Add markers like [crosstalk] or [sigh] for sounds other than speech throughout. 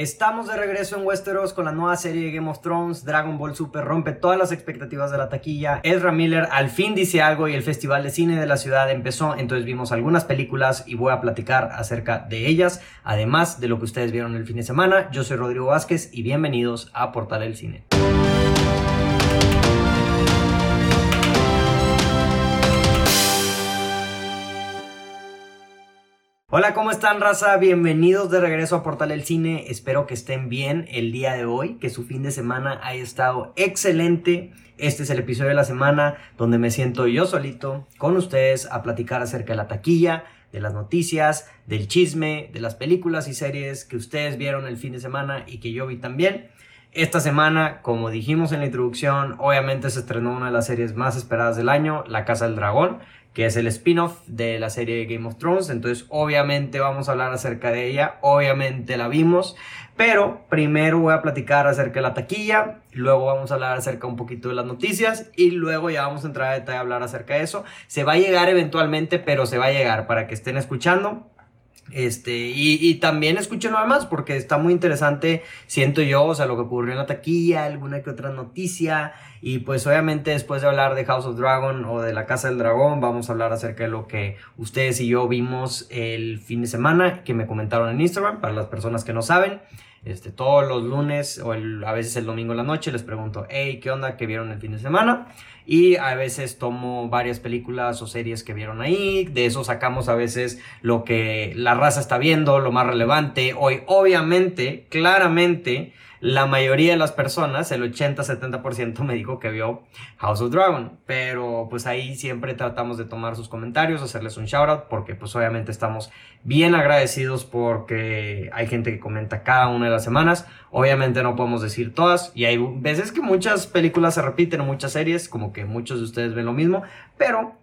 Estamos de regreso en Westeros con la nueva serie de Game of Thrones. Dragon Ball Super rompe todas las expectativas de la taquilla. Ezra Miller al fin dice algo y el Festival de Cine de la ciudad empezó. Entonces vimos algunas películas y voy a platicar acerca de ellas. Además de lo que ustedes vieron el fin de semana. Yo soy Rodrigo Vázquez y bienvenidos a Portal el Cine. Hola, ¿cómo están, raza? Bienvenidos de regreso a Portal El Cine. Espero que estén bien el día de hoy, que su fin de semana haya estado excelente. Este es el episodio de la semana donde me siento yo solito con ustedes a platicar acerca de la taquilla, de las noticias, del chisme, de las películas y series que ustedes vieron el fin de semana y que yo vi también. Esta semana, como dijimos en la introducción, obviamente se estrenó una de las series más esperadas del año, La Casa del Dragón que es el spin-off de la serie de Game of Thrones. Entonces, obviamente vamos a hablar acerca de ella. Obviamente la vimos. Pero primero voy a platicar acerca de la taquilla. Luego vamos a hablar acerca un poquito de las noticias. Y luego ya vamos a entrar a detalle a hablar acerca de eso. Se va a llegar eventualmente, pero se va a llegar para que estén escuchando. Este, y, y, también escuchen nada más porque está muy interesante, siento yo, o sea, lo que ocurrió en la taquilla, alguna que otra noticia. Y pues obviamente después de hablar de House of Dragon o de la Casa del Dragón, vamos a hablar acerca de lo que ustedes y yo vimos el fin de semana, que me comentaron en Instagram, para las personas que no saben. Este, todos los lunes o a veces el domingo en la noche les pregunto, hey, ¿qué onda? ¿Qué vieron el fin de semana? Y a veces tomo varias películas o series que vieron ahí, de eso sacamos a veces lo que la raza está viendo, lo más relevante. Hoy, obviamente, claramente, la mayoría de las personas, el 80-70% me dijo que vio House of Dragon, pero pues ahí siempre tratamos de tomar sus comentarios, hacerles un shout out, porque pues obviamente estamos bien agradecidos porque hay gente que comenta cada una de las semanas, obviamente no podemos decir todas, y hay veces que muchas películas se repiten, muchas series, como que muchos de ustedes ven lo mismo, pero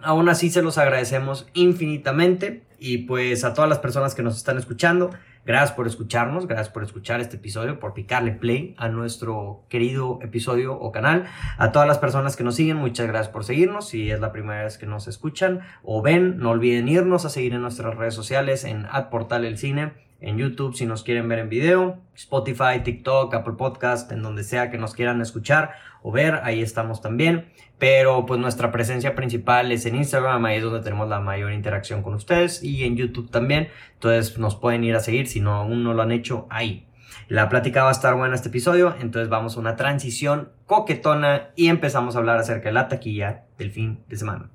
aún así se los agradecemos infinitamente, y pues a todas las personas que nos están escuchando, Gracias por escucharnos, gracias por escuchar este episodio, por picarle play a nuestro querido episodio o canal. A todas las personas que nos siguen, muchas gracias por seguirnos. Si es la primera vez que nos escuchan o ven, no olviden irnos a seguir en nuestras redes sociales en Portal El Cine, en YouTube si nos quieren ver en video, Spotify, TikTok, Apple Podcast, en donde sea que nos quieran escuchar o ver, ahí estamos también. Pero pues nuestra presencia principal es en Instagram, ahí es donde tenemos la mayor interacción con ustedes y en YouTube también. Entonces nos pueden ir a seguir si no aún no lo han hecho ahí. La plática va a estar buena este episodio, entonces vamos a una transición coquetona y empezamos a hablar acerca de la taquilla del fin de semana.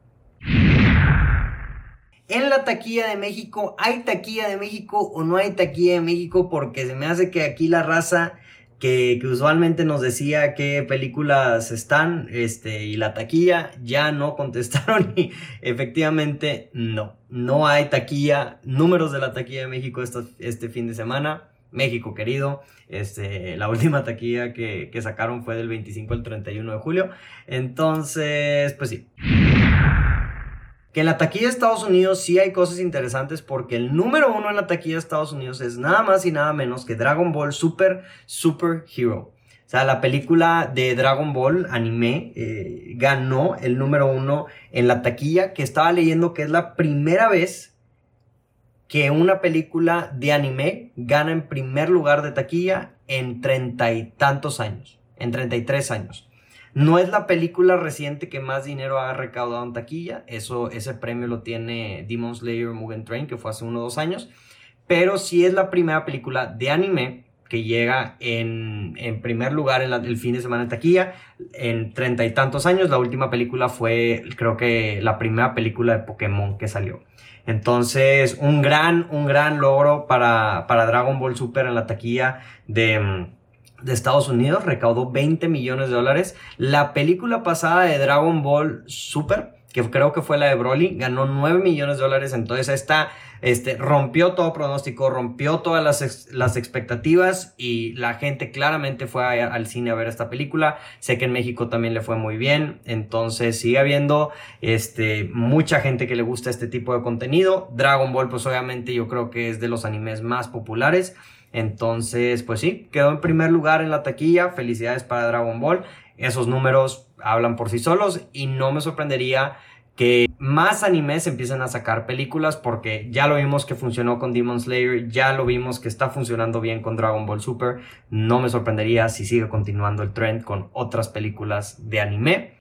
En la taquilla de México, ¿hay taquilla de México o no hay taquilla de México? Porque se me hace que aquí la raza que, usualmente nos decía qué películas están este, y la taquilla, ya no [laughs] contestaron y efectivamente no, no hay taquilla, números de la taquilla de México este fin de semana. México querido, este, la última taquilla que, que sacaron fue del 25 al 31 de julio. Entonces, pues sí. Que en la taquilla de Estados Unidos sí hay cosas interesantes porque el número uno en la taquilla de Estados Unidos es nada más y nada menos que Dragon Ball Super Super Hero. O sea, la película de Dragon Ball anime eh, ganó el número uno en la taquilla, que estaba leyendo que es la primera vez que una película de anime gana en primer lugar de taquilla en treinta y tantos años, en treinta y tres años. No es la película reciente que más dinero ha recaudado en taquilla. Eso, ese premio lo tiene Demon Slayer Mugen Train, que fue hace uno o dos años. Pero sí es la primera película de anime que llega en, primer lugar en el fin de semana en taquilla en treinta y tantos años. La última película fue, creo que, la primera película de Pokémon que salió. Entonces, un gran, un gran logro para, para Dragon Ball Super en la taquilla de de Estados Unidos, recaudó 20 millones de dólares. La película pasada de Dragon Ball Super, que creo que fue la de Broly, ganó 9 millones de dólares. Entonces esta este, rompió todo pronóstico, rompió todas las, las expectativas y la gente claramente fue al cine a ver esta película. Sé que en México también le fue muy bien. Entonces sigue habiendo este, mucha gente que le gusta este tipo de contenido. Dragon Ball pues obviamente yo creo que es de los animes más populares. Entonces, pues sí, quedó en primer lugar en la taquilla. Felicidades para Dragon Ball. Esos números hablan por sí solos y no me sorprendería que más animes empiecen a sacar películas porque ya lo vimos que funcionó con Demon Slayer, ya lo vimos que está funcionando bien con Dragon Ball Super. No me sorprendería si sigue continuando el trend con otras películas de anime.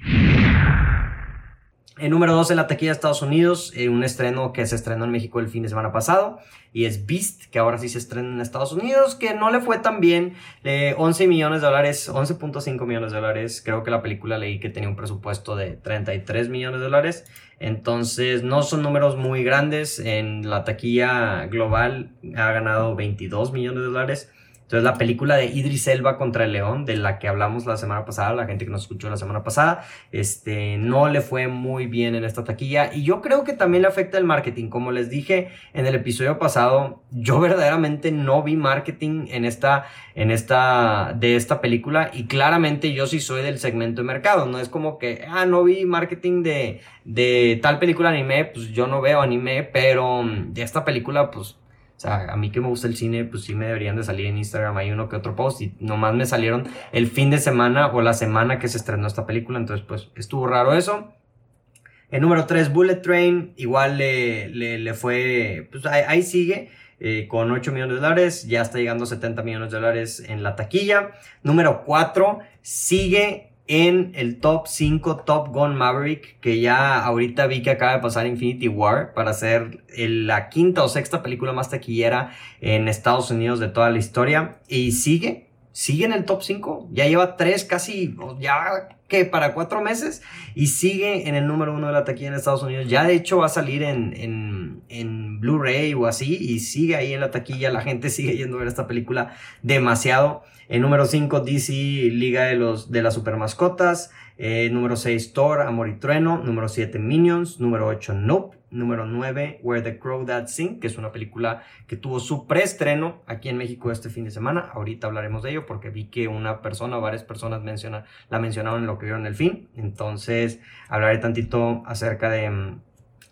El número 2 en la taquilla de Estados Unidos, eh, un estreno que se estrenó en México el fin de semana pasado, y es Beast, que ahora sí se estrena en Estados Unidos, que no le fue tan bien, 11 millones de dólares, 11.5 millones de dólares, creo que la película leí que tenía un presupuesto de 33 millones de dólares, entonces no son números muy grandes, en la taquilla global ha ganado 22 millones de dólares, entonces la película de Idris Elba contra el León, de la que hablamos la semana pasada, la gente que nos escuchó la semana pasada, este, no le fue muy bien en esta taquilla y yo creo que también le afecta el marketing. Como les dije en el episodio pasado, yo verdaderamente no vi marketing en esta, en esta, de esta película y claramente yo sí soy del segmento de mercado. No es como que, ah, no vi marketing de, de tal película anime, pues yo no veo anime, pero de esta película, pues o sea, a mí que me gusta el cine, pues sí me deberían de salir en Instagram. Hay uno que otro post y nomás me salieron el fin de semana o la semana que se estrenó esta película. Entonces, pues estuvo raro eso. El número 3, Bullet Train, igual le, le, fue, pues ahí, sigue. Eh, con 8 millones de dólares, ya está llegando a 70 millones de dólares en la taquilla. Número 4, sigue en el top 5 Top Gun Maverick, que ya ahorita vi que acaba de pasar Infinity War para ser la quinta o sexta película más taquillera en Estados Unidos de toda la historia. Y sigue, sigue en el top 5. Ya lleva tres, casi, ya que para cuatro meses. Y sigue en el número uno de la taquilla en Estados Unidos. Ya de hecho va a salir en, en, en Blu-ray o así. Y sigue ahí en la taquilla. La gente sigue yendo a ver esta película demasiado. Número 5, DC, Liga de, los, de las Super Mascotas. Eh, número 6, Thor, Amor y Trueno. Número 7, Minions. Número 8, Nope. Número 9, Where the Crow That Sing, que es una película que tuvo su preestreno aquí en México este fin de semana. Ahorita hablaremos de ello porque vi que una persona o varias personas menciona, la mencionaron en lo que vieron el fin. Entonces, hablaré tantito acerca de, mm,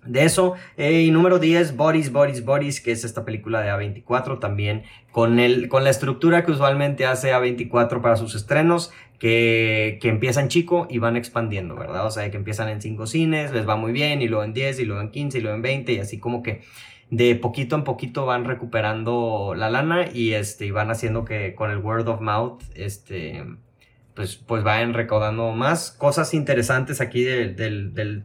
de eso. Eh, y número 10, Boris, Boris, Boris, que es esta película de A24 también, con, el, con la estructura que usualmente hace A24 para sus estrenos, que, que empiezan chico y van expandiendo, ¿verdad? O sea, que empiezan en 5 cines, les va muy bien, y luego en 10, y luego en 15, y luego en 20, y así como que de poquito en poquito van recuperando la lana y, este, van haciendo que con el word of mouth, este, pues, pues vayan recaudando más cosas interesantes aquí del, del,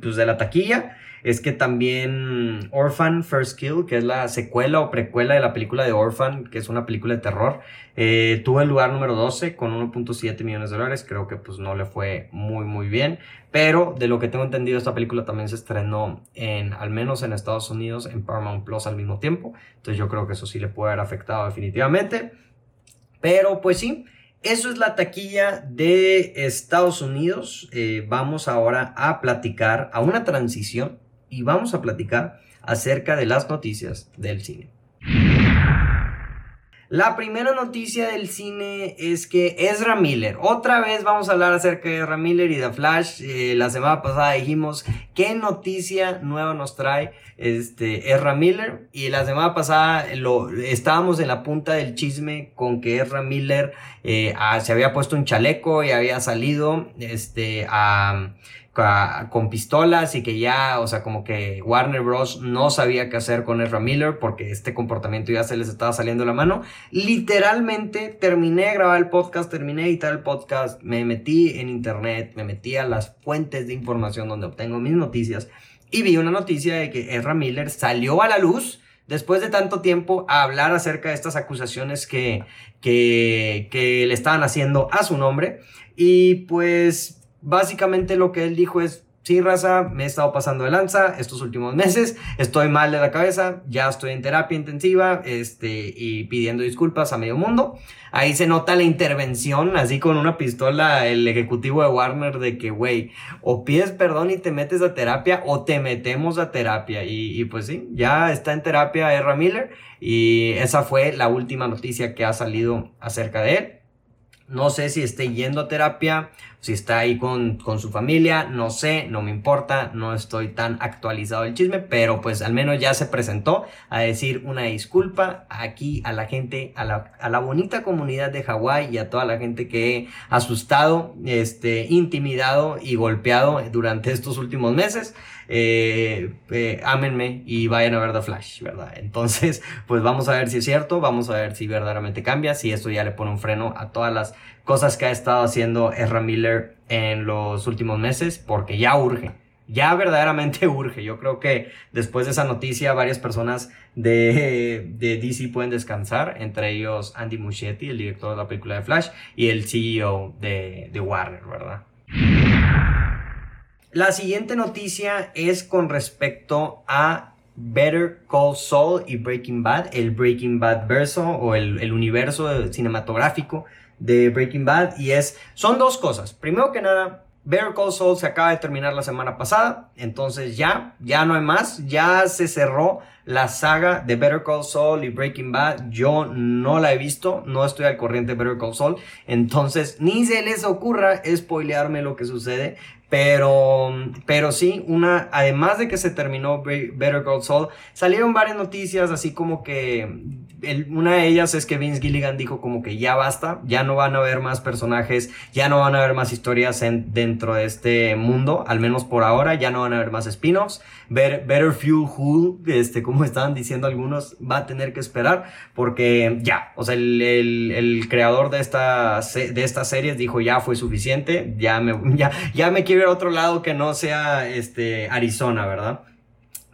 pues de la taquilla es que también Orphan First Kill, que es la secuela o precuela de la película de Orphan, que es una película de terror, eh, tuvo el lugar número 12 con 1.7 millones de dólares. Creo que pues no le fue muy muy bien. Pero de lo que tengo entendido, esta película también se estrenó en, al menos en Estados Unidos, en Paramount Plus al mismo tiempo. Entonces yo creo que eso sí le puede haber afectado definitivamente. Pero pues sí, eso es la taquilla de Estados Unidos. Eh, vamos ahora a platicar a una transición y vamos a platicar acerca de las noticias del cine. La primera noticia del cine es que Ezra Miller, otra vez vamos a hablar acerca de Ezra Miller y de Flash. Eh, la semana pasada dijimos qué noticia nueva nos trae este Ezra Miller y la semana pasada lo estábamos en la punta del chisme con que Ezra Miller eh, ah, se había puesto un chaleco y había salido este a con pistolas y que ya, o sea, como que Warner Bros. no sabía qué hacer con Ezra Miller porque este comportamiento ya se les estaba saliendo de la mano. Literalmente terminé de grabar el podcast, terminé de editar el podcast, me metí en internet, me metí a las fuentes de información donde obtengo mis noticias y vi una noticia de que Ezra Miller salió a la luz después de tanto tiempo a hablar acerca de estas acusaciones que, que, que le estaban haciendo a su nombre. Y pues básicamente lo que él dijo es, sí, raza, me he estado pasando de lanza estos últimos [laughs] meses, estoy mal de la cabeza, ya estoy en terapia intensiva, este, y pidiendo disculpas a medio mundo. Ahí se nota la intervención, así con una pistola, el ejecutivo de Warner, de que, güey, o pides perdón y te metes a terapia, o te metemos a terapia. Y, pues sí, ya está en terapia Erra Miller, y esa fue la última noticia que ha salido acerca de él. No sé si esté yendo a terapia, si está ahí con, con, su familia, no sé, no me importa, no estoy tan actualizado el chisme, pero pues al menos ya se presentó a decir una disculpa aquí a la gente, a la, a la bonita comunidad de Hawái y a toda la gente que he asustado, este, intimidado y golpeado durante estos últimos meses eh, eh, ámenme y vayan a ver The Flash, ¿verdad? Entonces, [laughs] pues vamos a ver si es cierto, vamos a ver si verdaderamente cambia, si esto ya le pone un freno a todas las cosas que ha estado haciendo Ezra Miller en los últimos meses, porque ya urge. Ya verdaderamente [laughs] urge. Yo creo que después de esa noticia varias personas de, [laughs] de DC pueden descansar, entre ellos Andy Muschietti, el director de la película de Flash, y el CEO de, de Warner, ¿verdad? La siguiente noticia es con respecto a Better Call Saul y Breaking Bad, el Breaking Bad verso o el, universo cinematográfico de Breaking Bad. Y es, son dos cosas. Primero que nada, Better Call Saul se acaba de terminar la semana pasada, entonces ya, ya no hay más, ya se cerró la saga de Better Call Saul y Breaking Bad. Yo no la he visto, no estoy al corriente de Better Call Saul, entonces ni se les ocurra spoilearme lo que sucede, pero, pero sí, una, además de que se terminó Better Call Saul, salieron varias noticias, así como que una de ellas es que Vince Gilligan dijo como que ya basta, ya no van a haber más personajes, ya no van a haber más historias en, dentro de este mundo, al menos por ahora, ya no van a haber más spin-offs. Better, Fuel Who, este, como estaban diciendo algunos, va a tener que esperar porque ya, o sea, el, el, creador de, esta, de estas series dijo ya fue suficiente, ya me, ya, ya me quiero ir a otro lado que no sea este, Arizona, ¿verdad?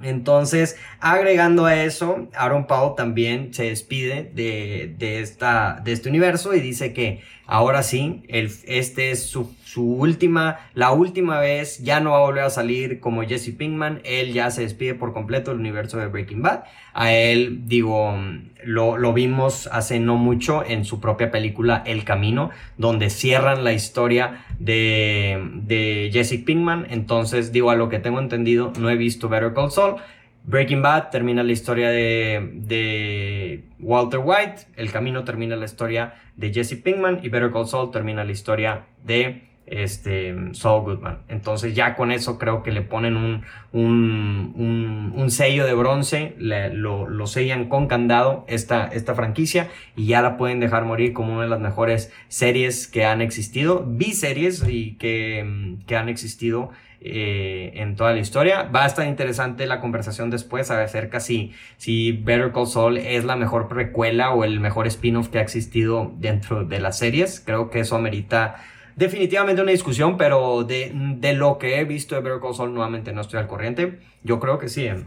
Entonces, agregando a eso, Aaron Paul también se despide de, de, esta, de este universo y dice que ahora sí, el, este es su, su, última, la última vez, ya no va a volver a salir como Jesse Pinkman, él ya se despide por completo del universo de Breaking Bad. A él, digo, lo, lo vimos hace no mucho en su propia película El Camino, donde cierran la historia de, de Jesse Pinkman. Entonces, digo, a lo que tengo entendido, no he visto Better Call Saul. Breaking Bad termina la historia de, de, Walter White, El Camino termina la historia de Jesse Pinkman y Better Call Saul termina la historia de este, Saul Goodman. Entonces ya con eso creo que le ponen un, un, un, sello de bronce, lo, lo, sellan con candado esta, esta franquicia y ya la pueden dejar morir como una de las mejores series que han existido, biseries y que, que han existido eh, en toda la historia. Va a estar interesante la conversación después acerca si, si Better Call Saul es la mejor precuela o el mejor spin-off que ha existido dentro de las series. Creo que eso amerita definitivamente una discusión, pero de, de lo que he visto de Better Call Saul nuevamente no estoy al corriente. Yo creo que sí. ¿eh?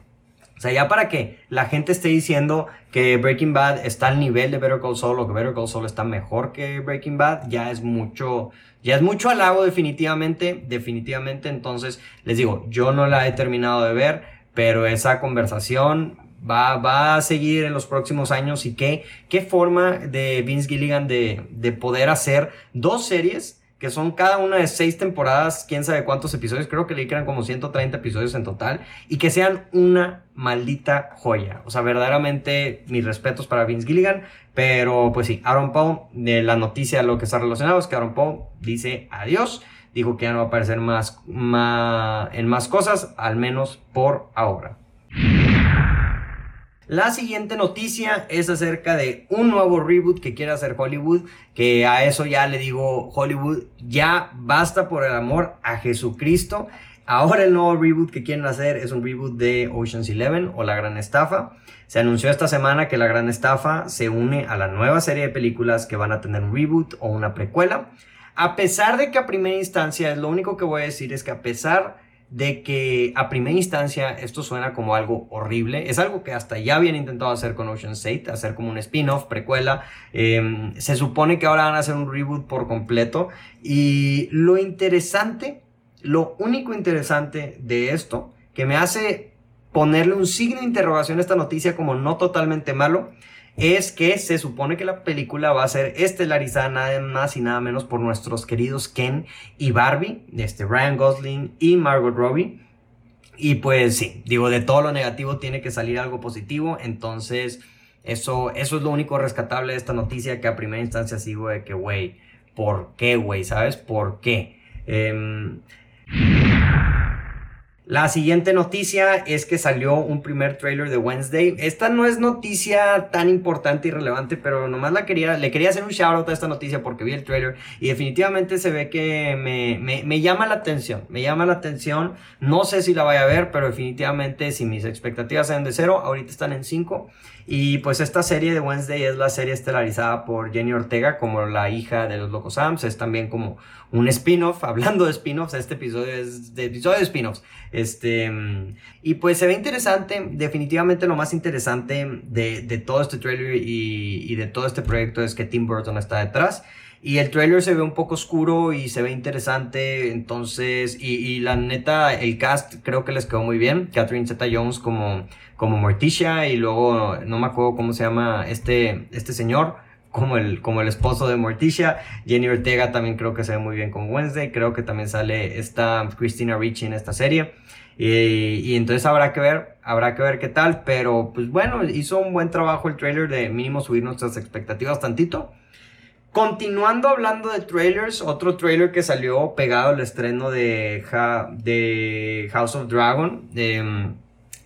O sea, ya para que la gente esté diciendo que Breaking Bad está al nivel de Better Call Saul o que Better Call Saul está mejor que Breaking Bad, ya es mucho, ya es mucho halago definitivamente, definitivamente. Entonces, les digo, yo no la he terminado de ver, pero esa conversación va, va a seguir en los próximos años y qué, qué forma de Vince Gilligan de, de poder hacer dos series que son cada una de seis temporadas, quién sabe cuántos episodios, creo que le quedan como 130 episodios en total, y que sean una maldita joya. O sea, verdaderamente mis respetos para Vince Gilligan, pero pues sí, Aaron Paul, de la noticia lo que está relacionado es que Aaron Paul dice adiós, dijo que ya no va a aparecer más en más cosas, al menos por ahora. La siguiente noticia es acerca de un nuevo reboot que quiere hacer Hollywood, que a eso ya le digo Hollywood, ya basta por el amor a Jesucristo. Ahora el nuevo reboot que quieren hacer es un reboot de Ocean's Eleven o La Gran Estafa. Se anunció esta semana que La Gran Estafa se une a la nueva serie de películas que van a tener un reboot o una precuela. A pesar de que a primera instancia, es lo único que voy a decir es que a pesar de que a primera instancia esto suena como algo horrible. Es algo que hasta ya habían intentado hacer con Ocean's 8, hacer como un spin-off, precuela. Em, se supone que ahora van a hacer un reboot por completo. Y lo interesante, lo único interesante de esto, que me hace ponerle un signo de interrogación a esta noticia como no totalmente malo, es que se supone que la película va a ser estelarizada nada más y nada menos por nuestros queridos Ken y Barbie, este Ryan Gosling y Margot Robbie. Y pues sí, digo, de todo lo negativo tiene que salir algo positivo, entonces eso, eso es lo único rescatable de esta noticia que a primera instancia sigo de que, güey, por qué, güey, ¿sabes? ¿Por qué? Em, la siguiente noticia es que salió un primer trailer de Wednesday. Esta no es noticia tan importante y relevante, pero nomás la quería, le quería hacer un shout out a esta noticia porque vi el trailer y definitivamente se ve que me, me, me llama la atención. Me llama la atención. No sé si la vaya a ver, pero definitivamente si mis expectativas eran de cero, ahorita están en 5. Y pues esta serie de Wednesday es la serie estelarizada por Jenny Ortega como la hija de los Locos Sams. Es también como un spin-off. [laughs] Hablando de spin-offs, este episodio es de episodio de spin-offs. Este, y pues se ve interesante. Definitivamente lo más interesante de, de todo este trailer y de todo este proyecto es que Tim Burton está detrás. Y el trailer se ve un poco oscuro y se ve interesante. Entonces, y, y, la neta, el cast creo que les quedó muy bien. Catherine Zeta Jones como, como Morticia y luego no me acuerdo cómo se llama este, este señor. Como el, como el esposo de Morticia. Jenny Ortega también creo que se ve muy bien con Wednesday. Creo que también sale esta Christina Ricci en esta serie. Y, y, entonces habrá que ver, habrá que ver qué tal. Pero pues bueno, hizo un buen trabajo el trailer de mínimo subir nuestras expectativas tantito. Continuando hablando de trailers, otro trailer que salió pegado al estreno de, de House of Dragon eh,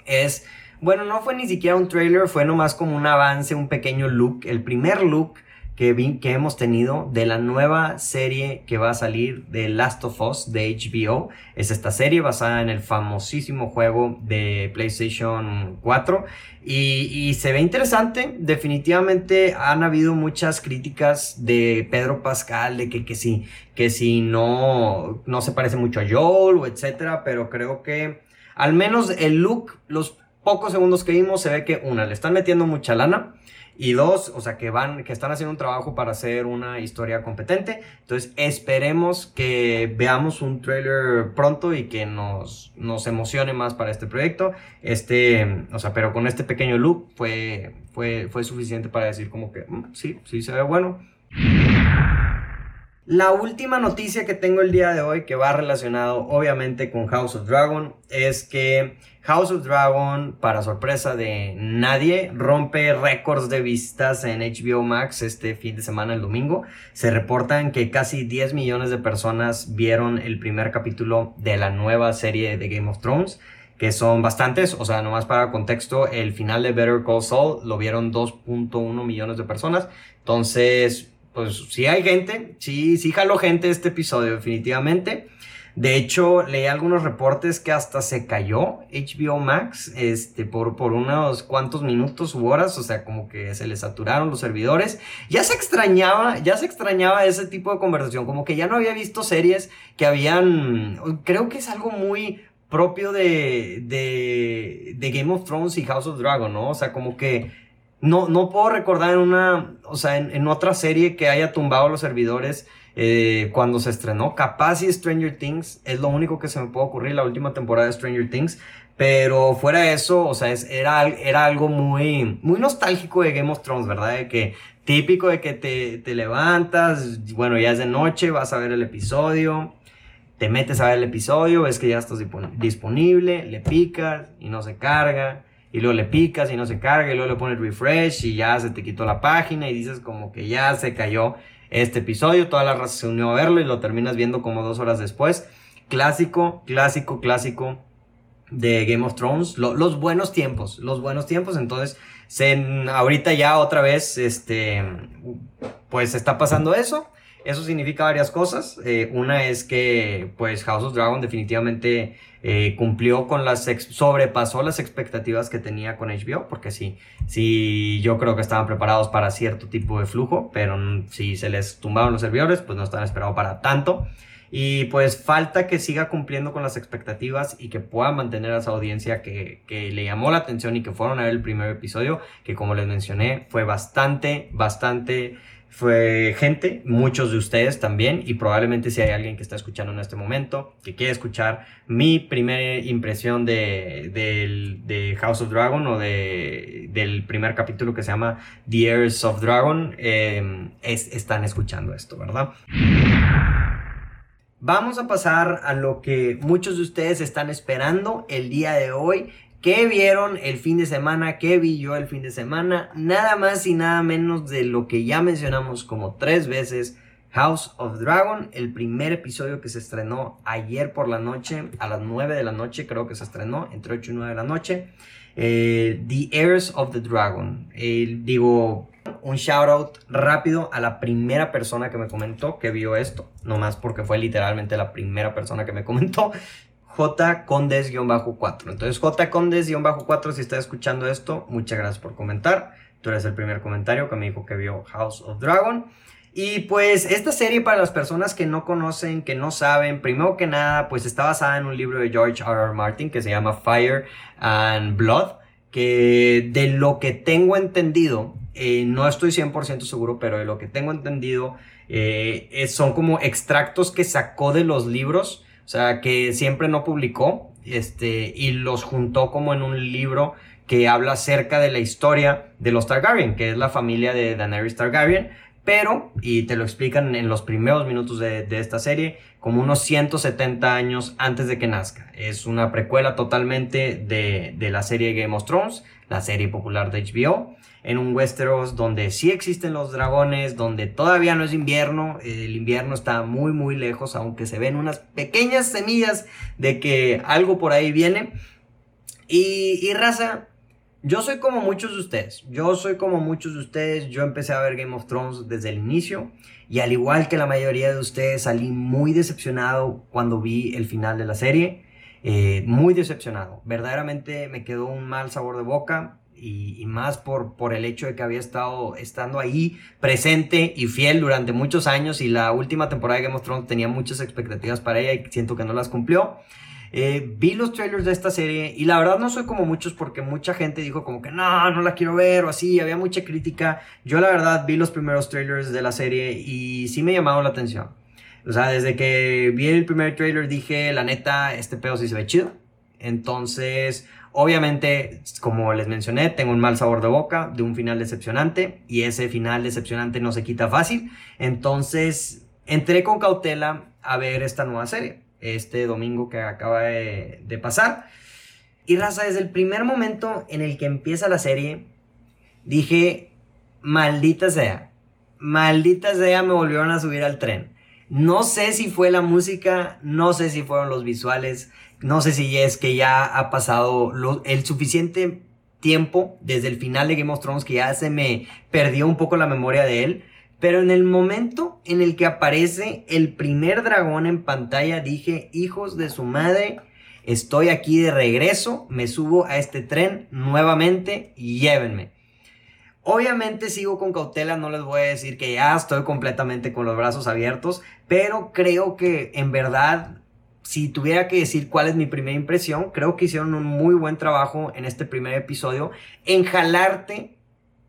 es, bueno, no fue ni siquiera un trailer, fue nomás como un avance, un pequeño look, el primer look que, hemos tenido de la nueva serie que va a salir de Last of Us de HBO. Es esta serie basada en el famosísimo juego de PlayStation 4 y, se ve interesante. Definitivamente han habido muchas críticas de Pedro Pascal de que, que sí, que si no, no se parece mucho a Joel o etcétera, pero creo que al menos el look, los pocos segundos que vimos, se ve que una, le están metiendo mucha lana. Y dos, o sea, que van, que están haciendo un trabajo para hacer una historia competente. Entonces, esperemos que veamos un trailer pronto y que nos, nos emocione más para este proyecto. Este, o sea, pero con este pequeño look fue, fue, fue suficiente para decir como que, mm, sí, sí se ve bueno. La última noticia que tengo el día de hoy, que va relacionado obviamente con House of Dragon, es que House of Dragon, para sorpresa de nadie, rompe récords de vistas en HBO Max este fin de semana, el domingo. Se reportan que casi 10 millones de personas vieron el primer capítulo de la nueva serie de Game of Thrones que son bastantes, o sea, nomás para contexto, el final de Better Call Saul lo vieron 2.1 millones de personas, entonces pues sí hay gente, sí, sí jaló gente este episodio, definitivamente. De hecho, leí algunos reportes que hasta se cayó HBO Max este, por, por unos cuantos minutos u horas, o sea, como que se le saturaron los servidores. Ya se extrañaba, ya se extrañaba ese tipo de conversación, como que ya no había visto series que habían, creo que es algo muy propio de, de, de Game of Thrones y House of Dragon, ¿no? O sea, como que no, no puedo recordar en una, o sea, en, otra serie que haya tumbado los servidores eh, cuando se estrenó. Capaz y Stranger Things es lo único que se me puede ocurrir la última temporada de Stranger Things. Pero fuera de eso, o sea, es, era, era algo muy, muy nostálgico de Game of Thrones, ¿verdad? De que típico de que te, te levantas, bueno, ya es de noche, vas a ver el episodio, te metes a ver el episodio, ves que ya estás disponible, le picas y no se carga y luego le picas y no se carga, y luego le pones refresh y ya se te quitó la página y dices como que ya se cayó este episodio, toda la raza se unió a verlo y lo terminas viendo como dos horas después. Clásico, clásico, clásico de Game of Thrones, los buenos tiempos, los buenos tiempos, entonces se, ahorita ya otra vez, este, pues está pasando eso. Eso significa varias cosas. Eh, una es que, pues, House of Dragon definitivamente eh, cumplió con las, sobrepasó las expectativas que tenía con HBO, porque sí, sí, yo creo que estaban preparados para cierto tipo de flujo, pero si se les tumbaron los servidores, pues no están esperados para tanto. Y pues falta que siga cumpliendo con las expectativas y que pueda mantener a esa audiencia que, que, le llamó la atención y que fueron a ver el primer episodio, que como les mencioné, fue bastante, bastante fue gente, muchos de ustedes también, y probablemente si hay alguien que está escuchando en este momento, que quiere escuchar mi primera impresión de, de, House of Dragon o de, del primer capítulo que se llama The Heirs of Dragon, eh, están escuchando esto, ¿verdad? Vamos a pasar a lo que muchos de ustedes están esperando el día de hoy ¿Qué vieron el fin de semana? ¿Qué vi yo el fin de semana? Nada más y nada menos de lo que ya mencionamos como tres veces. House of Dragon, el primer episodio que se estrenó ayer por la noche, a las 9 de la noche creo que se estrenó, entre 8 y 9 de la noche. Eh, the Heirs of the Dragon. digo, un shout out rápido a la primera persona que me comentó que vio esto, nomás porque fue literalmente la primera persona que me comentó. J Condes-4. Entonces, J Condes-4, si está escuchando esto, muchas gracias por comentar. Tú eres el primer comentario que me dijo que vio House of Dragon. Y pues esta serie para las personas que no conocen, que no saben, primero que nada, pues está basada en un libro de George R. R. Martin que se llama Fire and Blood, que de lo que tengo entendido, eh, no estoy 100% seguro, pero de lo que tengo entendido, eh, son como extractos que sacó de los libros, o sea, que siempre no publicó, este, y los juntó como en un libro que habla acerca de la historia de los Targaryen, que es la familia de Daenerys Targaryen pero, y te lo explican en los primeros minutos de, esta serie, como unos 170 años antes de que nazca. Es una precuela totalmente de, la serie Game of Thrones, la serie popular de HBO, en un Westeros donde sí existen los dragones, donde todavía no es invierno, el invierno está muy muy lejos, aunque se ven unas pequeñas semillas de que algo por ahí viene. Y, y raza, yo soy como muchos de ustedes. Yo soy como muchos de ustedes. Yo empecé a ver Game of Thrones desde el inicio. Y al igual que la mayoría de ustedes, salí muy decepcionado cuando vi el final de la serie. Eh, muy decepcionado. Verdaderamente me quedó un mal sabor de boca. Y, más por, por el hecho de que había estado estando ahí presente y fiel durante muchos años. Y la última temporada de Game of Thrones tenía muchas expectativas para ella y siento que no las cumplió. Eh, vi los trailers de esta serie y la verdad no soy como muchos porque mucha gente dijo como que no, no la quiero ver o así, había mucha crítica. Yo la verdad vi los primeros trailers de la serie y sí me llamaron la atención. O sea, desde que vi el primer trailer dije, la neta, este pedo sí se ve chido. Entonces, obviamente, como les mencioné, tengo un mal sabor de boca de un final decepcionante y ese final decepcionante no se quita fácil. Entonces, entré con cautela a ver esta nueva serie este domingo que acaba de, pasar. Y raza, desde el primer momento en el que empieza la serie, dije, maldita sea, maldita sea, me volvieron a subir al tren. No sé si fue la música, no sé si fueron los visuales, no sé si es que ya ha pasado el suficiente tiempo desde el final de Game of Thrones que ya se me perdió un poco la memoria de él. Pero en el momento en el que aparece el primer dragón en pantalla, dije, hijos de su madre, estoy aquí de regreso, me subo a este tren nuevamente y llévenme. Obviamente sigo con cautela, no les voy a decir que ya estoy completamente con los brazos abiertos, pero creo que en verdad, si tuviera que decir cuál es mi primera impresión, creo que hicieron un muy buen trabajo en este primer episodio en jalarte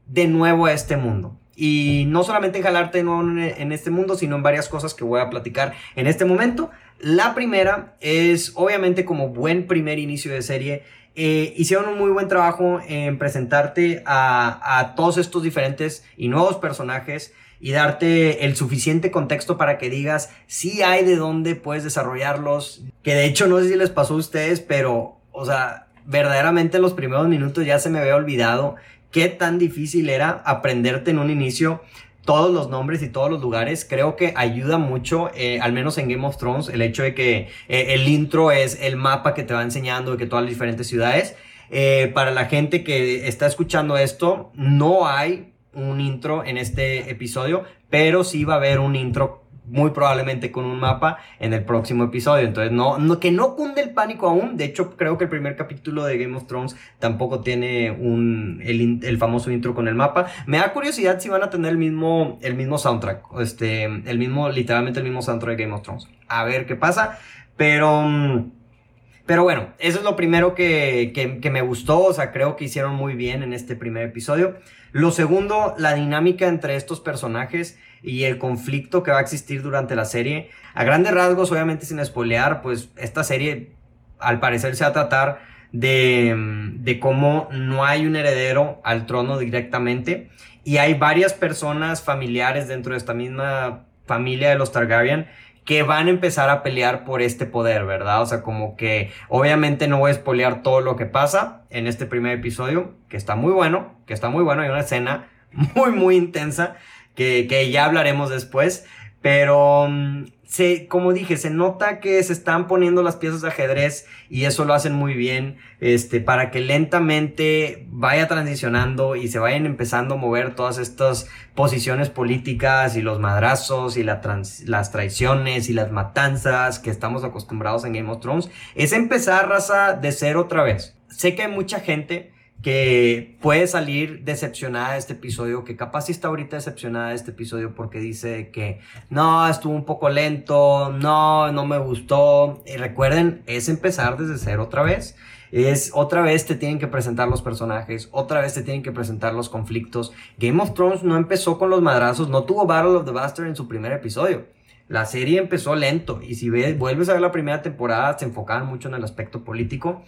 de nuevo a este mundo. Y no solamente en jalarte en este mundo, sino en varias cosas que voy a platicar en este momento. La primera es, obviamente, como buen primer inicio de serie, eh, hicieron un muy buen trabajo en presentarte a todos estos diferentes y nuevos personajes y darte el suficiente contexto para que digas si hay de dónde puedes desarrollarlos. Que de hecho no sé si les pasó a ustedes, pero, o sea, verdaderamente en los primeros minutos ya se me había olvidado qué tan difícil era aprenderte en un inicio todos los nombres y todos los lugares. Creo que ayuda mucho, eh, al menos en Game of Thrones, el hecho de que eh, el intro es el mapa que te va enseñando de que todas las diferentes ciudades. Eh, para la gente que está escuchando esto, no hay un intro en este episodio, pero sí va a haber un intro muy probablemente con un mapa en el próximo episodio. Entonces, no, no, que no cunde el pánico aún. De hecho, creo que el primer capítulo de Game of Thrones tampoco tiene un, el, el, famoso intro con el mapa. Me da curiosidad si van a tener el mismo, el mismo soundtrack. Este, el mismo, literalmente el mismo soundtrack de Game of Thrones. A ver qué pasa. Pero... Pero bueno, eso es lo primero que, que, me gustó. O sea, creo que hicieron muy bien en este primer episodio. Lo segundo, la dinámica entre estos personajes y el conflicto que va a existir durante la serie. A grandes rasgos, obviamente sin spoilear, pues esta serie al parecer se va a tratar de, de cómo no hay un heredero al trono directamente y hay varias personas familiares dentro de esta misma familia de los Targaryen que van a empezar a pelear por este poder, ¿verdad? O sea, como que obviamente no voy a spoilear todo lo que pasa en este primer episodio, que está muy bueno, que está muy bueno, hay una escena [laughs] muy, muy intensa que, ya hablaremos después. Pero mm, se, como dije, se nota que se están poniendo las piezas de ajedrez y eso lo hacen muy bien, este, para que lentamente vaya transicionando y se vayan empezando a mover todas estas posiciones políticas y los madrazos y la las traiciones y las matanzas que estamos acostumbrados en Game of Thrones. Es empezar, raza, de ser otra vez. Sé que hay mucha gente que puede salir decepcionada de este episodio, que capaz sí está ahorita decepcionada de este episodio porque dice que no, estuvo un poco lento, no, no me gustó. Y recuerden, es empezar desde cero otra vez. Es otra vez te tienen que presentar los personajes, otra vez te tienen que presentar los conflictos. Game of Thrones no empezó con los madrazos, no tuvo Battle of the Bastard en su primer episodio. La serie empezó lento y si ves, vuelves a ver la primera temporada se enfocaban mucho en el aspecto político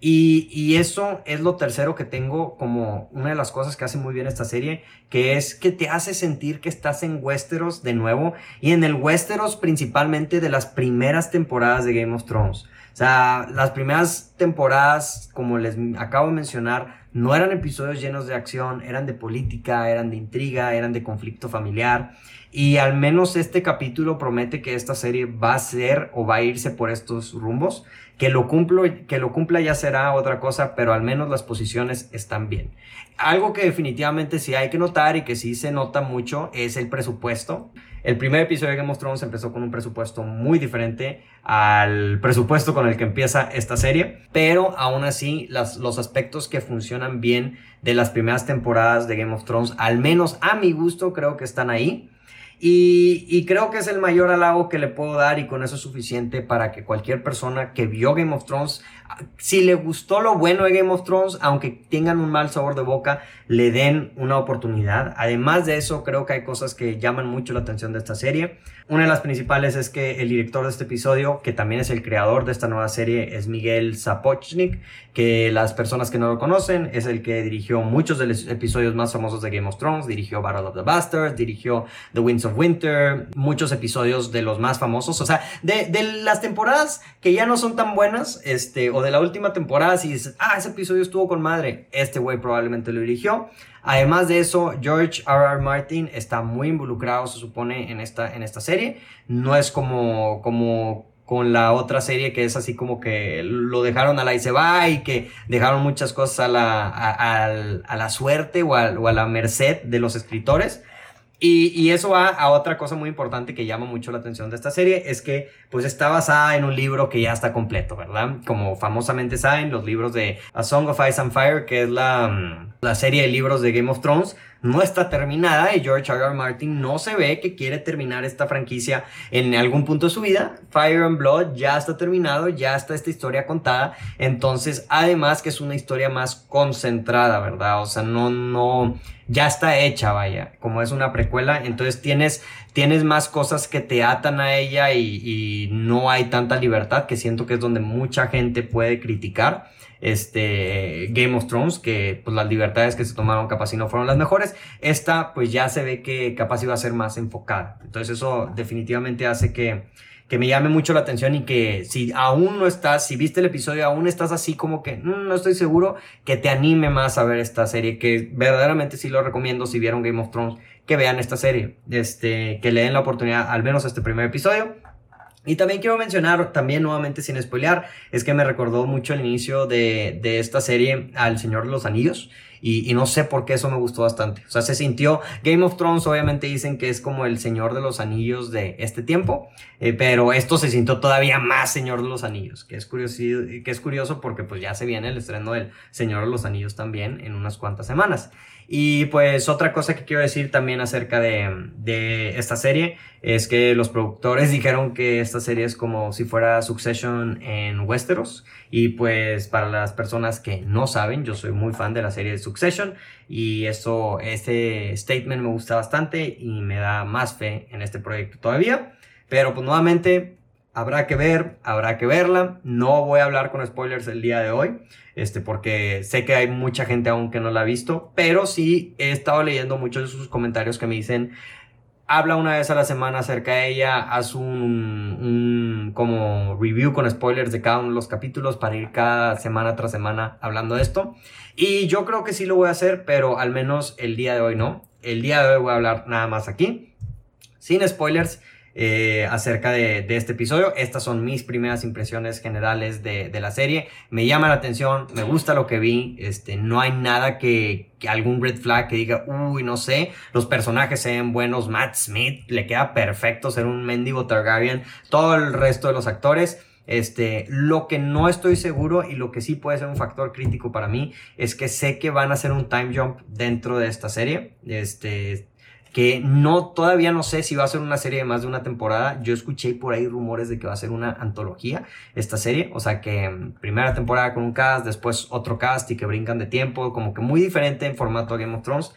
y, eso es lo tercero que tengo como una de las cosas que hace muy bien esta serie, que es que te hace sentir que estás en Westeros de nuevo y en el Westeros principalmente de las primeras temporadas de Game of Thrones. O sea, las primeras temporadas, como les acabo de mencionar, no eran episodios llenos de acción, eran de política, eran de intriga, eran de conflicto familiar. Y al menos este capítulo promete que esta serie va a ser o va a irse por estos rumbos. Que lo, cumplo, que lo cumpla ya será otra cosa, pero al menos las posiciones están bien. Algo que definitivamente sí hay que notar y que sí se nota mucho es el presupuesto. El primer episodio de Game of Thrones empezó con un presupuesto muy diferente al presupuesto con el que empieza esta serie, pero aún así las, los aspectos que funcionan bien de las primeras temporadas de Game of Thrones, al menos a mi gusto, creo que están ahí. Y, creo que es el mayor halago que le puedo dar y con eso es suficiente para que cualquier persona que vio Game of Thrones, si le gustó lo bueno de Game of Thrones, aunque tengan un mal sabor de boca, le den una oportunidad. Además de eso, creo que hay cosas que llaman mucho la atención de esta serie. Una de las principales es que el director de este episodio, que también es el creador de esta nueva serie, es Miguel Sapochnik, que las personas que no lo conocen, es el que dirigió muchos de los episodios más famosos de Game of Thrones, dirigió Battle of the Bastards, dirigió The Winds of Winter, muchos episodios de los más famosos, o sea, de, de las temporadas que ya no son tan buenas, este, o de la última temporada, si dices, ah, ese episodio estuvo con madre, este güey probablemente lo dirigió. Además de eso, George R. R. Martin está muy involucrado, se supone, en esta, en esta serie. No es como, como con la otra serie que es así como que lo dejaron a la y se va y que dejaron muchas cosas a la, a, la suerte o a la merced de los escritores. Y, eso va a otra cosa muy importante que llama mucho la atención de esta serie, es que pues está basada en un libro que ya está completo, ¿verdad? Como famosamente saben, los libros de A Song of Ice and Fire, que es la, mm, la serie de libros de Game of Thrones, no está terminada y George R. R. Martin no se ve que quiere terminar esta franquicia en algún punto de su vida. Fire and Blood ya está terminado, ya está esta historia contada. Entonces, además que es una historia más concentrada, ¿verdad? O sea, no, no, ya está hecha, vaya. Como es una precuela, entonces tienes, tienes más cosas que te atan a ella y, y no hay tanta libertad que siento que es donde mucha gente puede criticar este, Game of Thrones, que pues las libertades que se tomaron capaz y no fueron las mejores. Esta pues ya se ve que capaz iba a ser más enfocada. Entonces eso definitivamente hace que, que me llame mucho la atención y que si aún no estás, si viste el episodio, aún estás así como que mm, no estoy seguro, que te anime más a ver esta serie, que verdaderamente sí lo recomiendo si vieron Game of Thrones, que vean esta serie, este, que le den la oportunidad al menos a este primer episodio. Y también quiero mencionar, también nuevamente sin spoilear, es que me recordó mucho el inicio de, de esta serie al Señor de los Anillos. Y, y, no sé por qué eso me gustó bastante. O sea, se sintió. Game of Thrones, obviamente dicen que es como el Señor de los Anillos de este tiempo. Eh, pero esto se sintió todavía más Señor de los Anillos. Que es, curioso, que es curioso porque pues ya se viene el estreno del Señor de los Anillos también en unas cuantas semanas. Y pues otra cosa que quiero decir también acerca de, de, esta serie es que los productores dijeron que esta serie es como si fuera Succession en Westeros. Y pues para las personas que no saben, yo soy muy fan de la serie de Succession y eso, este statement me gusta bastante y me da más fe en este proyecto todavía. Pero pues nuevamente habrá que ver, habrá que verla. No voy a hablar con spoilers el día de hoy, este, porque sé que hay mucha gente aún que no la ha visto, pero sí he estado leyendo muchos de sus comentarios que me dicen, habla una vez a la semana acerca de ella, haz un, un como review con spoilers de cada uno de los capítulos para ir cada semana tras semana hablando de esto. Y yo creo que sí lo voy a hacer, pero al menos el día de hoy no. El día de hoy voy a hablar nada más aquí sin spoilers, eh, acerca de, este episodio. Estas son mis primeras impresiones generales de, la serie. Me llama la atención, me gusta lo que vi. Este, no hay nada que, algún red flag que diga, uy, no sé. Los personajes se ven buenos. Matt Smith le queda perfecto ser un mendigo Targaryen. Todo el resto de los actores. Este, lo que no estoy seguro y lo que sí puede ser un factor crítico para mí es que sé que van a hacer un time jump dentro de esta serie. Este, que no, todavía no sé si va a ser una serie de más de una temporada. Yo escuché por ahí rumores de que va a ser una antología esta serie, o sea que mm, primera temporada con un cast, después otro cast y que brincan de tiempo, como que muy diferente en formato Game of Thrones.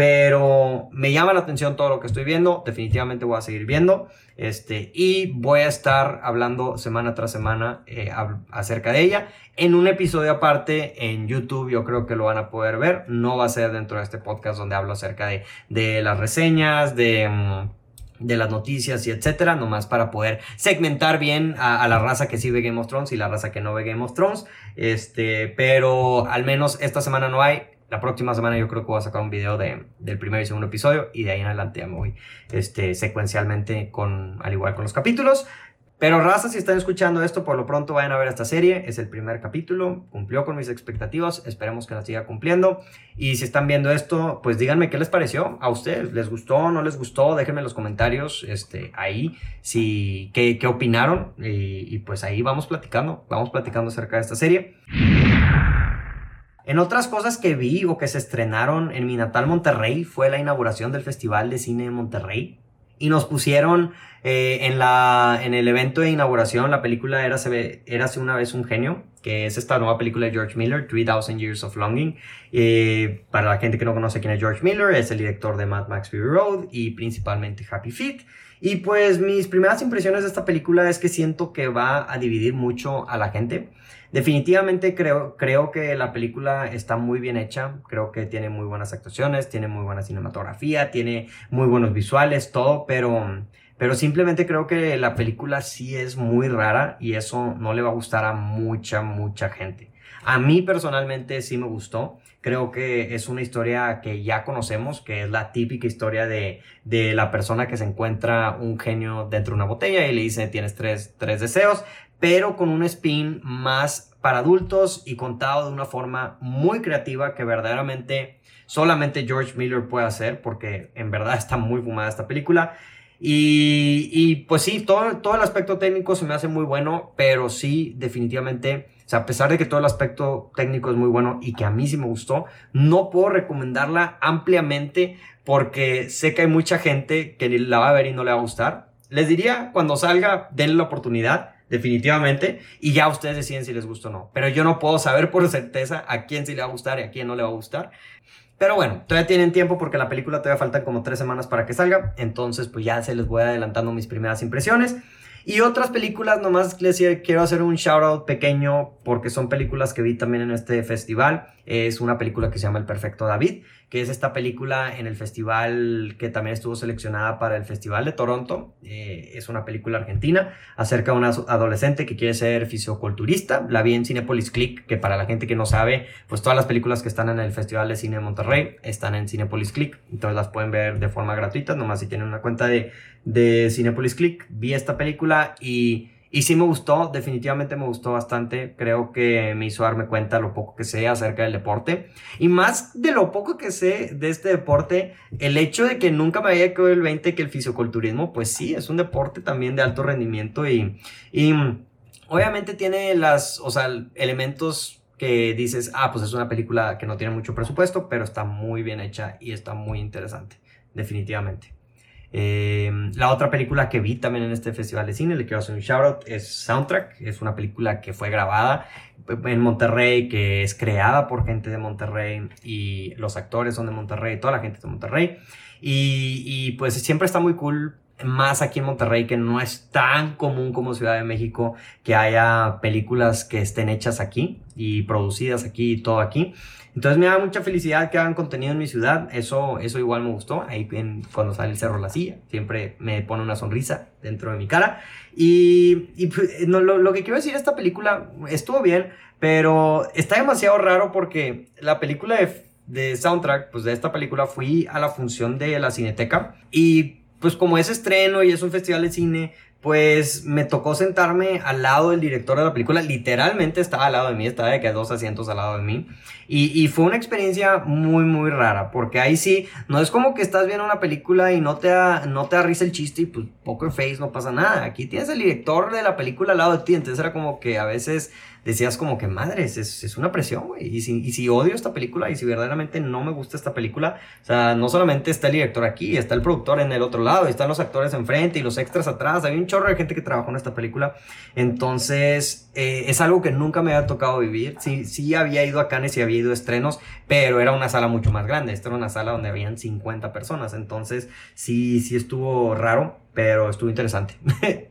Pero me llama la atención todo lo que estoy viendo. Definitivamente voy a seguir viendo. Este, y voy a estar hablando semana tras semana eh, acerca de ella. En un episodio aparte en YouTube, yo creo que lo van a poder ver. No va a ser dentro de este podcast donde hablo acerca de, de las reseñas, de mm, de las noticias y etcétera, nomás para poder segmentar bien a, a, la raza que sí ve Game of Thrones y la raza que no ve Game of Thrones. Este, pero al menos esta semana no hay la próxima semana yo creo que voy a sacar un video de, del primer y segundo episodio y de ahí en adelante ya me voy este, secuencialmente con, al igual con los capítulos. Pero raza, si están escuchando esto, por lo pronto vayan a ver esta serie. Es el primer capítulo, cumplió con mis expectativas, esperemos que la siga cumpliendo. Y si están viendo esto, pues díganme qué les pareció a ustedes. ¿Les gustó no les gustó? Déjenme en los comentarios este, ahí si, qué, qué opinaron. Y, y pues ahí vamos platicando, vamos platicando acerca de esta serie. En otras cosas que vi o que se estrenaron en mi natal Monterrey fue la inauguración del Festival de Cine de Monterrey. Y nos pusieron eh, en, la, en el evento de inauguración la película Érase una vez un genio, que es esta nueva película de George Miller, 3000 Years of Longing. Eh, para la gente que no conoce quién es George Miller, es el director de Mad Max Fury Road y principalmente Happy Feet. Y pues mis primeras impresiones de esta película es que siento que va a dividir mucho a la gente. Definitivamente creo, creo que la película está muy bien hecha, creo que tiene muy buenas actuaciones, tiene muy buena cinematografía, tiene muy buenos visuales, todo, pero, pero simplemente creo que la película sí es muy rara y eso no le va a gustar a mucha, mucha gente. A mí personalmente sí me gustó. Creo que es una historia que ya conocemos, que es la típica historia de, de la persona que se encuentra un genio dentro de una botella y le dice tienes tres, tres deseos, pero con un spin más para adultos y contado de una forma muy creativa que verdaderamente solamente George Miller puede hacer, porque en verdad [laughs] está muy fumada esta película. Y, y, pues sí, todo, todo el aspecto técnico se me hace muy bueno, pero sí, definitivamente, sea, a pesar de que todo el aspecto técnico es muy bueno y que a mí sí me gustó, no puedo recomendarla ampliamente porque sé que hay mucha gente que la va a ver y no le va a gustar. Les diría, cuando salga, denle la oportunidad, definitivamente, y ya ustedes deciden si les gusta o no. Pero yo no puedo saber por certeza a quién sí le va a gustar y a quién no le va a gustar. Pero bueno, todavía tienen tiempo porque la película todavía faltan como tres semanas para que salga. Entonces, pues ya se les voy adelantando mis primeras impresiones. Y otras películas, nomás les quiero hacer un shout out pequeño porque son películas que vi también en este festival. Es una película que se llama El Perfecto David que es esta película en el festival que también estuvo seleccionada para el Festival de Toronto. Eh, es una película argentina acerca de una adolescente que quiere ser fisioculturista. La vi en Cinepolis Click, que para la gente que no sabe, pues todas las películas que están en el Festival de Cine de Monterrey están en Cinepolis Click. Entonces las pueden ver de forma gratuita, nomás si tienen una cuenta de, de Cinepolis Click. Vi esta película y y sí me gustó, definitivamente me gustó bastante. Creo que me hizo darme cuenta lo poco que sé acerca del deporte. Y más de lo poco que sé de este deporte, el hecho de que nunca me había quedado el 20 que el fisioculturismo, pues sí, es un deporte también de alto rendimiento y, y obviamente tiene las, o sea, elementos que dices, ah, pues es una película que no tiene mucho presupuesto, pero está muy bien hecha y está muy interesante, definitivamente. Em, la otra película que vi también en este festival de cine, le quiero hacer un shout out, es Soundtrack. Es una película que fue grabada en Monterrey, que es creada por gente de Monterrey y los actores son de Monterrey, toda la gente de Monterrey. Y, y pues siempre está muy cool más aquí en Monterrey, que no es tan común como Ciudad de México, que haya películas que estén hechas aquí y producidas aquí y todo aquí. Entonces me da mucha felicidad que hagan contenido en mi ciudad. Eso, eso igual me gustó. Ahí cuando sale el Cerro La Silla, siempre me pone una sonrisa dentro de mi cara. Y, y pues, no, lo, lo, que quiero decir, esta película estuvo bien, pero está demasiado raro porque la película de, de soundtrack, pues de esta película fui a la función de la Cineteca y pues como es estreno y es un festival de cine, pues me tocó sentarme al lado del director de la película, literalmente estaba al lado de mí, estaba de que dos asientos al lado de mí, y, y, fue una experiencia muy, muy rara, porque ahí sí, no es como que estás viendo una película y no te, da, no te risa el chiste y pues poker face, no pasa nada, aquí tienes el director de la película al lado de ti, entonces era como que a veces decías como que madres, es, es una presión, güey. Y si, y si odio esta película y si verdaderamente no me gusta esta película, o sea, no solamente está el director aquí, está el productor en el otro lado, están los actores enfrente y los extras atrás. Hay un chorro de gente que trabajó en esta película. Entonces, eh, es algo que nunca me había tocado vivir. Sí, sí había ido a Cannes y había ido a estrenos, pero era una sala mucho más grande. Esta era una sala donde habían 50 personas. Entonces, sí, sí estuvo raro, pero estuvo interesante. [laughs]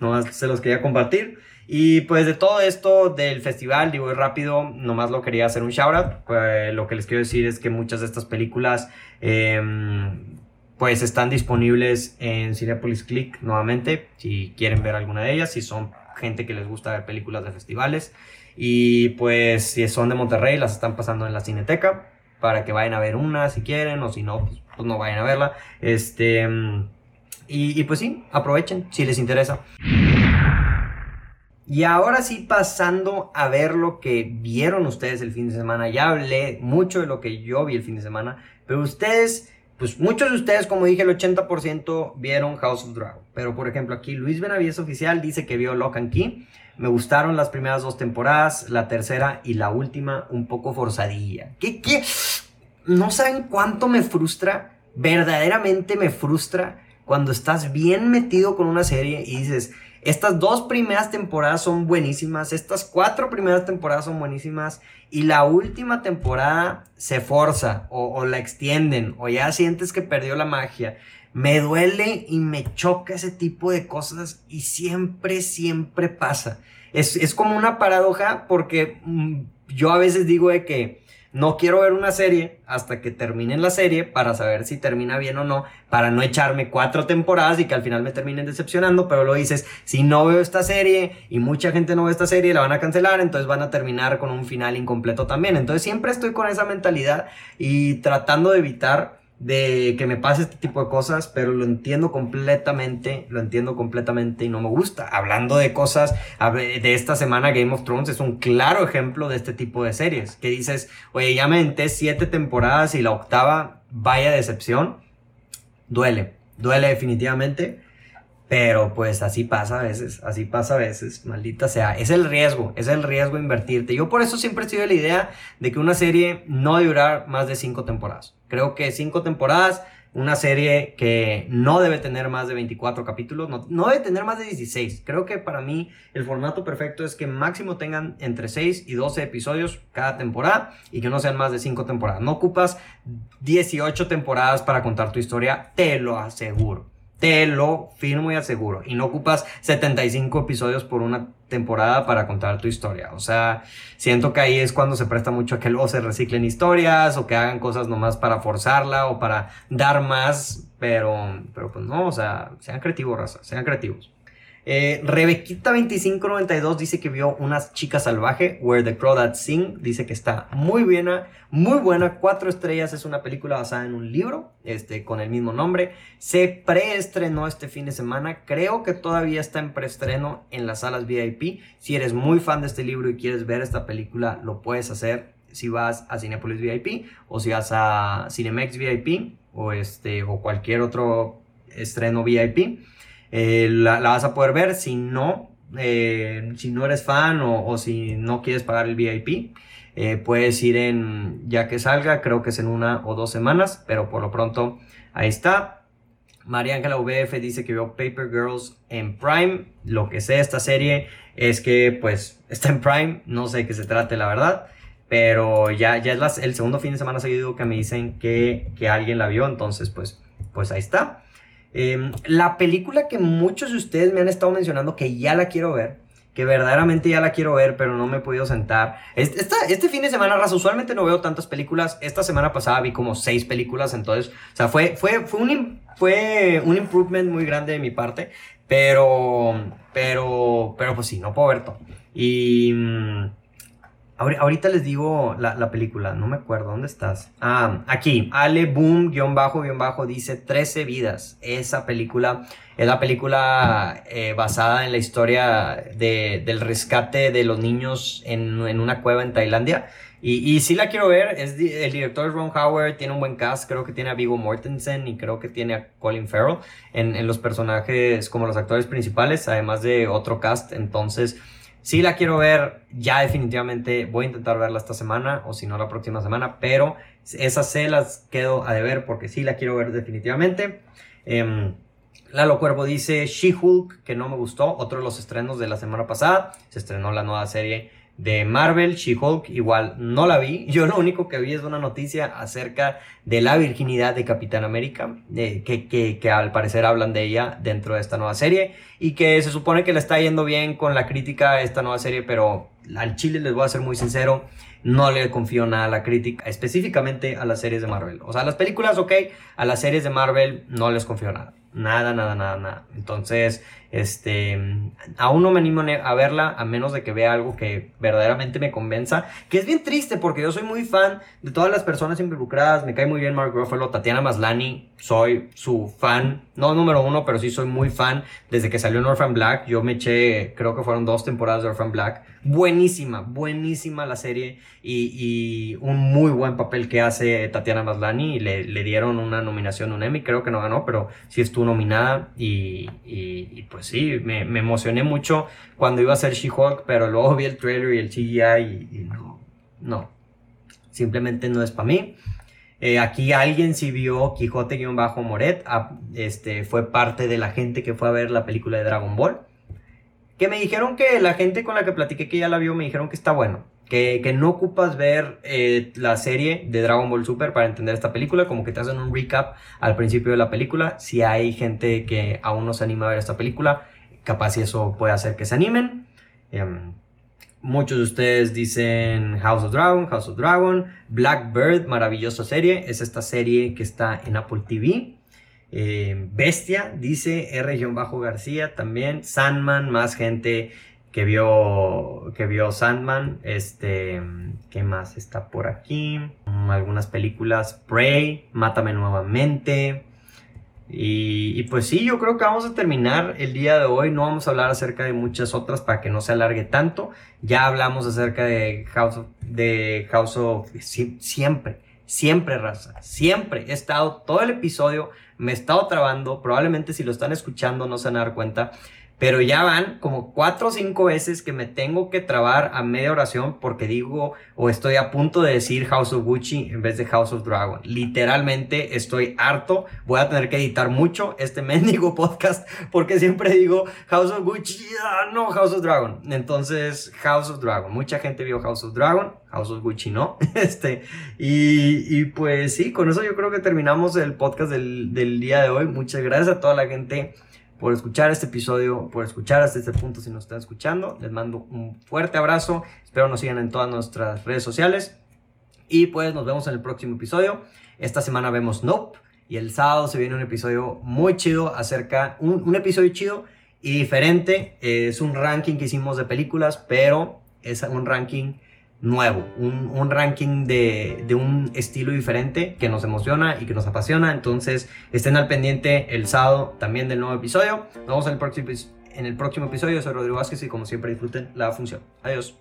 Nomás se los quería compartir. Y pues de todo esto del festival, digo, rápido, nomás lo quería hacer un shout out. Pues, lo que les quiero decir es que muchas de estas películas em, pues están disponibles en Cinepolis Click nuevamente, si quieren ver alguna de ellas, si son gente que les gusta ver películas de festivales. Y pues si son de Monterrey, las están pasando en la Cineteca para que vayan a ver una si quieren o si no, pues, pues no vayan a verla. Este, em, y pues sí, aprovechen si les interesa. Y ahora sí, pasando a ver lo que vieron ustedes el fin de semana. Ya hablé mucho de lo que yo vi el fin de semana, pero ustedes, pues muchos de ustedes, como dije, el 80% vieron House of Dragon. Pero por ejemplo, aquí Luis Benavides Oficial dice que vio Lock and Key. Me gustaron las primeras dos temporadas, la tercera y la última un poco forzadilla. ¿Qué, qué? No saben cuánto me frustra, verdaderamente me frustra cuando estás bien metido con una serie y dices, estas dos primeras temporadas son buenísimas, estas cuatro primeras temporadas son buenísimas y la última temporada se forza o, la extienden o ya sientes que perdió la magia. Me duele y me choca ese tipo de cosas y siempre, siempre pasa. Es, es como una paradoja porque mm, yo a veces digo de que no quiero ver una serie hasta que termine la serie para saber si termina bien o no, para no echarme cuatro temporadas y que al final me terminen decepcionando, pero lo dices, si no veo esta serie y mucha gente no ve esta serie, la van a cancelar, entonces van a terminar con un final incompleto también. Entonces siempre estoy con esa mentalidad y tratando de evitar de que me pase este tipo de cosas, pero lo entiendo completamente, lo entiendo completamente y no me gusta. Hablando de cosas de esta semana, Game of Thrones es un claro ejemplo de este tipo de series, que dices, oye, ya me enté siete temporadas y la octava, vaya decepción, duele, duele definitivamente. Pero pues así pasa a veces, así pasa a veces, maldita sea. Es el riesgo, es el riesgo invertirte. Yo por eso siempre he sido la idea de que una serie no durar más de cinco temporadas. Creo que cinco temporadas, una serie que no debe tener más de 24 capítulos, no, no, debe tener más de 16. Creo que para mí el formato perfecto es que máximo tengan entre 6 y 12 episodios cada temporada y que no sean más de 5 temporadas. No ocupas 18 temporadas para contar tu historia, te lo aseguro. Te lo firmo y aseguro. Y no ocupas 75 episodios por una temporada para contar tu historia. O sea, siento que ahí es cuando se presta mucho a que luego se reciclen historias o que hagan cosas nomás para forzarla o para dar más. Pero, pero pues no, o sea, sean creativos, raza, sean creativos. Eh, Rebequita2592 dice que vio Una chica salvaje, Where the That Sing. Dice que está muy buena, muy buena. Cuatro estrellas es una película basada en un libro este, con el mismo nombre. Se preestrenó este fin de semana. Creo que todavía está en preestreno en las salas VIP. Si eres muy fan de este libro y quieres ver esta película, lo puedes hacer si vas a Cinepolis VIP o si vas a Cinemex VIP o, este, o cualquier otro estreno VIP. Eh, la, vas a poder ver. Si no, eh, si no eres fan o, si no quieres pagar el VIP, eh, puedes ir en, ya que salga, creo que es en una o dos semanas, pero por lo pronto ahí está. María Ángela VF dice que vio Paper Girls en Prime. Lo que sé de esta serie es que pues está en Prime, no sé qué se trate la verdad. Pero ya, ya es el segundo fin de semana seguido que me dicen que, que alguien la vio, entonces pues, pues ahí está. Em, la película que muchos de ustedes me han estado mencionando que ya la quiero ver, que verdaderamente ya la quiero ver, pero no me he podido sentar. Este, este fin de semana, raza, usualmente no veo tantas películas. Esta semana pasada vi como seis películas, entonces, o sea, fue, fue, fue, un, fue un improvement muy grande de mi parte, pero, pero, pero pues sí, no puedo ver todo. Y... Ahorita les digo la, película, no me acuerdo, ¿dónde estás? Ah, aquí, Ale Boom, guion bajo, guion bajo, dice 13 vidas. Esa película es la película eh, basada en la historia de, del rescate de los niños en, una cueva en Tailandia. Y, y sí la quiero ver, el director es Ron Howard, tiene un buen cast, creo que tiene a Vigo Mortensen y creo que tiene a Colin Farrell en los personajes como los actores principales, además de otro cast, entonces sí la quiero ver, ya definitivamente voy a intentar verla esta semana o si no la próxima semana, pero esas se las quedo a deber porque sí la quiero ver definitivamente. Eh, Lalo Cuervo dice She-Hulk, que no me gustó, otro de los estrenos de la semana pasada, se estrenó la nueva serie de Marvel, She-Hulk, igual no la vi. Yo lo único que vi es una noticia acerca de la virginidad de Capitán América, que, que, que, al parecer hablan de ella dentro de esta nueva serie y que se supone que le está yendo bien con la crítica a esta nueva serie, pero al chile les voy a ser muy sincero, no le confío nada a la crítica, específicamente a las series de Marvel. O sea, las películas, ok, a las series de Marvel no les confío nada. Nada, nada, nada, nada. Entonces, este, aún no me animo a verla a menos de que vea algo que verdaderamente me convenza. Que es bien triste porque yo soy muy fan de todas las personas involucradas. Me cae muy bien Mark Ruffalo, Tatiana Maslani. Soy su fan, no número uno, pero sí soy muy fan. Desde que salió en Orphan Black, yo me eché, creo que fueron dos temporadas de Orphan Black. Buenísima, buenísima la serie y, y un muy buen papel que hace Tatiana Maslani. Le, le dieron una nominación, un Emmy, creo que no ganó, pero sí estuvo nominada y, pues pues sí, me, emocioné mucho cuando iba a ser She-Hulk, pero luego vi el trailer y el CGI y, no, no, simplemente no es para mí. Eh, aquí alguien sí vio Quijote-Moret, ah, este, fue parte de la gente que fue a ver la película de Dragon Ball. Que me dijeron que la gente con la que platiqué que ya la vio me dijeron que está bueno que, no ocupas ver eh, la serie de Dragon Ball Super para entender esta película, como que te hacen un recap al principio de la película. Si hay gente que aún no se anima a ver esta película, capaz si eso puede hacer que se animen. Em, muchos de ustedes dicen House of Dragon, House of Dragon, Blackbird, maravillosa serie. Es esta serie que está en Apple TV. Em, Bestia, dice R-García también. Sandman, más gente que vio, que vio Sandman, este, ¿qué más está por aquí? Mm, algunas películas, Prey, Mátame nuevamente. Y, y, pues sí, yo creo que vamos a terminar el día de hoy. No vamos a hablar acerca de muchas otras para que no se alargue tanto. Ya hablamos acerca de House of, de House of siempre, siempre, raza. Siempre he estado todo el episodio, me he estado trabando. Probablemente si lo están escuchando no se van a dar cuenta. Pero ya van como cuatro o cinco veces que me tengo que trabar a media oración porque digo o estoy a punto de decir House of Gucci en vez de House of Dragon. Literalmente estoy harto. Voy a tener que editar mucho este [laughs] mendigo podcast porque siempre digo House of Gucci, ah, no House of Dragon. Entonces, House of Dragon. Mucha gente vio House of Dragon. House of Gucci no. [laughs] Este, y, y pues sí, con eso yo creo que terminamos el podcast del, del día de hoy. Muchas gracias a toda la gente por escuchar este episodio, por escuchar hasta este punto si nos están escuchando. Les mando un fuerte abrazo. Espero nos sigan en todas nuestras redes sociales. Y pues nos vemos en el próximo episodio. Esta semana vemos Nope. Y el sábado se viene un episodio muy chido acerca, un, un episodio chido y diferente. Es un ranking que hicimos de películas, pero es un ranking nuevo, un, ranking de, un estilo diferente que nos emociona y que nos apasiona. Entonces estén al pendiente el sábado también del nuevo episodio. Nos vemos próximo, en el próximo episodio. Soy Rodrigo Vázquez y como siempre disfruten la función. Adiós.